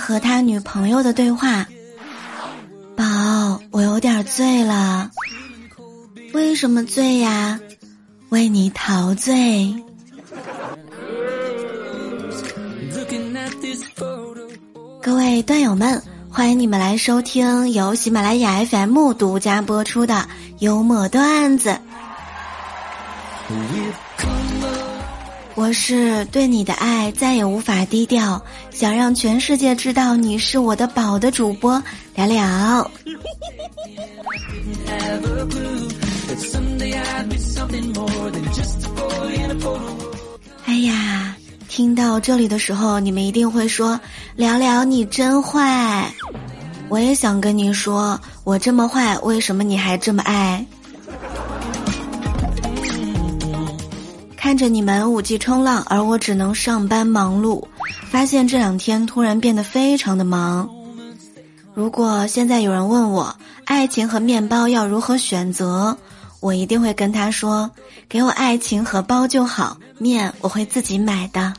和他女朋友的对话：“宝，我有点醉了。为什么醉呀？为你陶醉。”各位段友们，欢迎你们来收听由喜马拉雅 FM 独家播出的幽默段子。我是对你的爱再也无法低调，想让全世界知道你是我的宝的主播聊聊。哎呀！听到这里的时候，你们一定会说：“聊聊你真坏。”我也想跟你说，我这么坏，为什么你还这么爱？看着你们五 G 冲浪，而我只能上班忙碌，发现这两天突然变得非常的忙。如果现在有人问我，爱情和面包要如何选择？我一定会跟他说：“给我爱情和包就好，面我会自己买的。”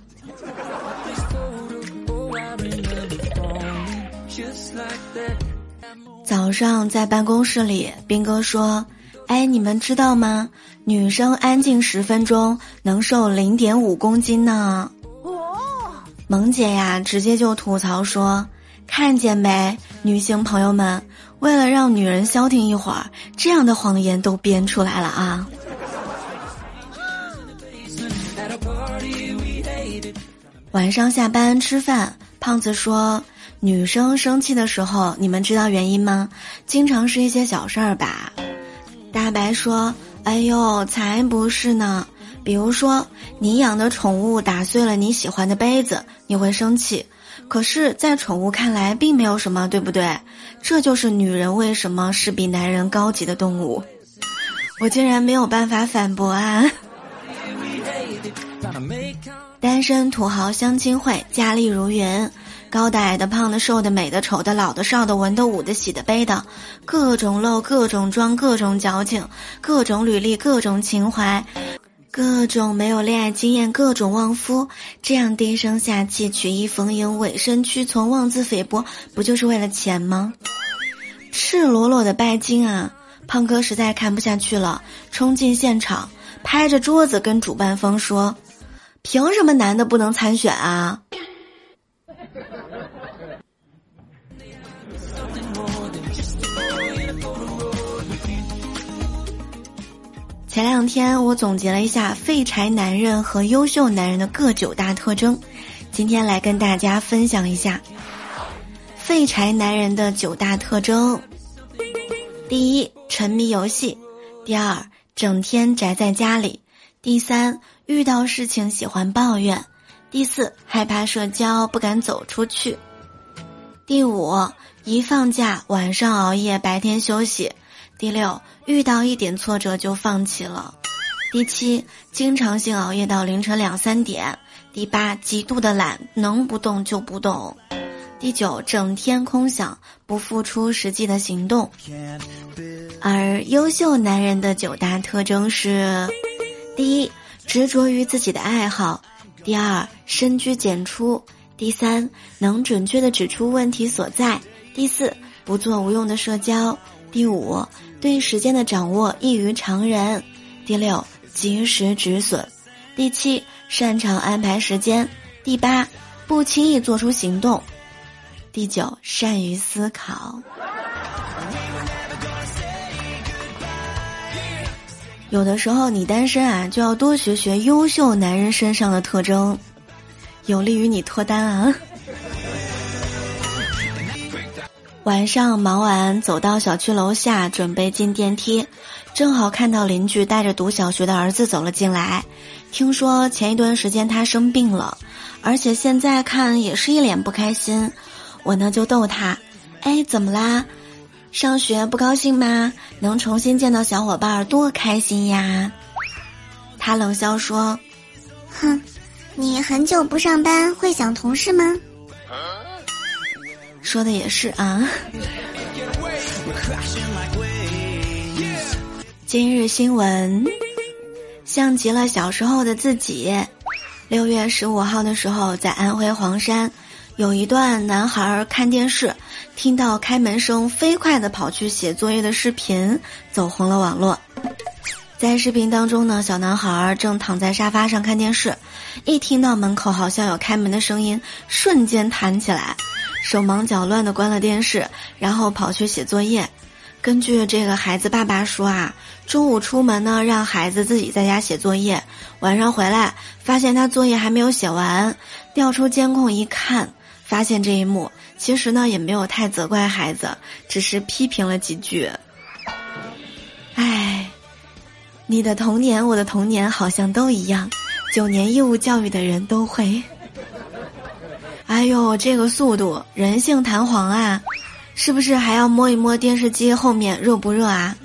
早上在办公室里，斌哥说：“哎，你们知道吗？女生安静十分钟能瘦零点五公斤呢。”哦萌姐呀，直接就吐槽说：“看见没，女性朋友们。”为了让女人消停一会儿，这样的谎言都编出来了啊！晚上下班吃饭，胖子说：“女生生气的时候，你们知道原因吗？经常是一些小事儿吧。”大白说：“哎呦，才不是呢！比如说，你养的宠物打碎了你喜欢的杯子，你会生气。”可是，在宠物看来，并没有什么，对不对？这就是女人为什么是比男人高级的动物。我竟然没有办法反驳啊！单身土豪相亲会，佳丽如云，高的、矮的、胖的、瘦的、美的、丑的、老的、少的、文的、武的、喜的、悲的，各种露，各种装，各种矫情，各种履历，各种情怀。各种没有恋爱经验，各种旺夫，这样低声下气、曲意逢迎、委身屈从、妄自菲薄，不就是为了钱吗？赤裸裸的拜金啊！胖哥实在看不下去了，冲进现场，拍着桌子跟主办方说：“凭什么男的不能参选啊？”前两天我总结了一下废柴男人和优秀男人的各九大特征，今天来跟大家分享一下废柴男人的九大特征。第一，沉迷游戏；第二，整天宅在家里；第三，遇到事情喜欢抱怨；第四，害怕社交，不敢走出去；第五，一放假晚上熬夜，白天休息；第六。遇到一点挫折就放弃了。第七，经常性熬夜到凌晨两三点。第八，极度的懒，能不动就不动。第九，整天空想，不付出实际的行动。而优秀男人的九大特征是：第一，执着于自己的爱好；第二，深居简出；第三，能准确的指出问题所在；第四，不做无用的社交；第五。对时间的掌握异于常人，第六及时止损，第七擅长安排时间，第八不轻易做出行动，第九善于思考。有的时候你单身啊，就要多学学优秀男人身上的特征，有利于你脱单啊。晚上忙完，走到小区楼下，准备进电梯，正好看到邻居带着读小学的儿子走了进来。听说前一段时间他生病了，而且现在看也是一脸不开心。我呢就逗他：“哎，怎么啦？上学不高兴吗？能重新见到小伙伴多开心呀！”他冷笑说：“哼，你很久不上班会想同事吗？”说的也是啊。今日新闻，像极了小时候的自己。六月十五号的时候，在安徽黄山，有一段男孩看电视，听到开门声，飞快地跑去写作业的视频，走红了网络。在视频当中呢，小男孩正躺在沙发上看电视，一听到门口好像有开门的声音，瞬间弹起来，手忙脚乱地关了电视，然后跑去写作业。根据这个孩子爸爸说啊，中午出门呢，让孩子自己在家写作业，晚上回来发现他作业还没有写完，调出监控一看，发现这一幕，其实呢也没有太责怪孩子，只是批评了几句。唉，你的童年，我的童年好像都一样，九年义务教育的人都会。哎呦，这个速度，人性弹簧啊！是不是还要摸一摸电视机后面热不热啊？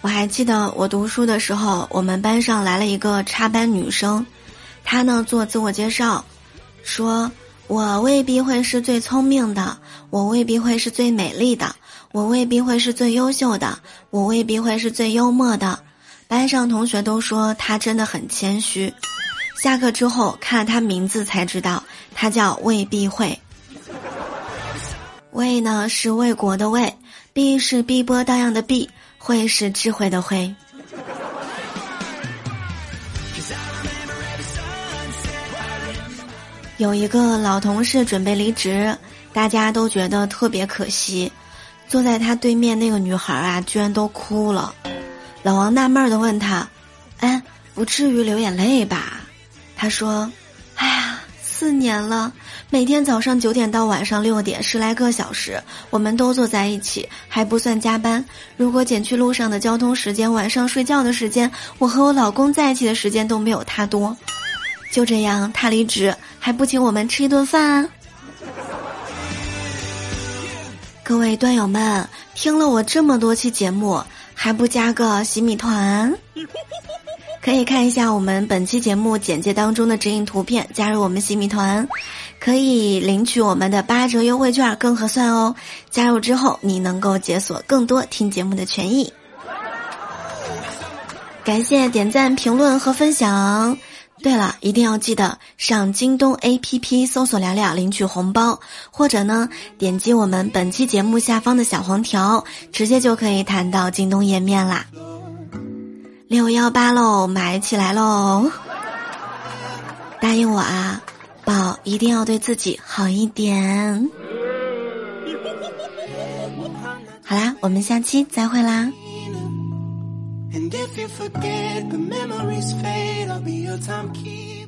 我还记得我读书的时候，我们班上来了一个插班女生，她呢做自我介绍，说我未必会是最聪明的，我未必会是最美丽的，我未必会是最优秀的，我未必会是最幽默的。班上同学都说她真的很谦虚。下课之后看了他名字才知道，他叫魏必慧。魏呢是魏国的魏，必是碧波荡漾的碧，慧是智慧的慧。有一个老同事准备离职，大家都觉得特别可惜。坐在他对面那个女孩啊，居然都哭了。老王纳闷的问他：“哎，不至于流眼泪吧？”他说：“哎呀，四年了。”每天早上九点到晚上六点，十来个小时，我们都坐在一起，还不算加班。如果减去路上的交通时间，晚上睡觉的时间，我和我老公在一起的时间都没有他多。就这样，他离职还不请我们吃一顿饭。各位段友们，听了我这么多期节目，还不加个洗米团？可以看一下我们本期节目简介当中的指引图片，加入我们洗米团。可以领取我们的八折优惠券，更合算哦！加入之后，你能够解锁更多听节目的权益。感谢点赞、评论和分享。对了，一定要记得上京东 APP 搜索“聊聊”领取红包，或者呢，点击我们本期节目下方的小黄条，直接就可以弹到京东页面啦。六幺八喽，买起来喽！答应我啊！宝一定要对自己好一点。好啦，我们下期再会啦。And if you forget the memories fade, I'll be your timekeeper.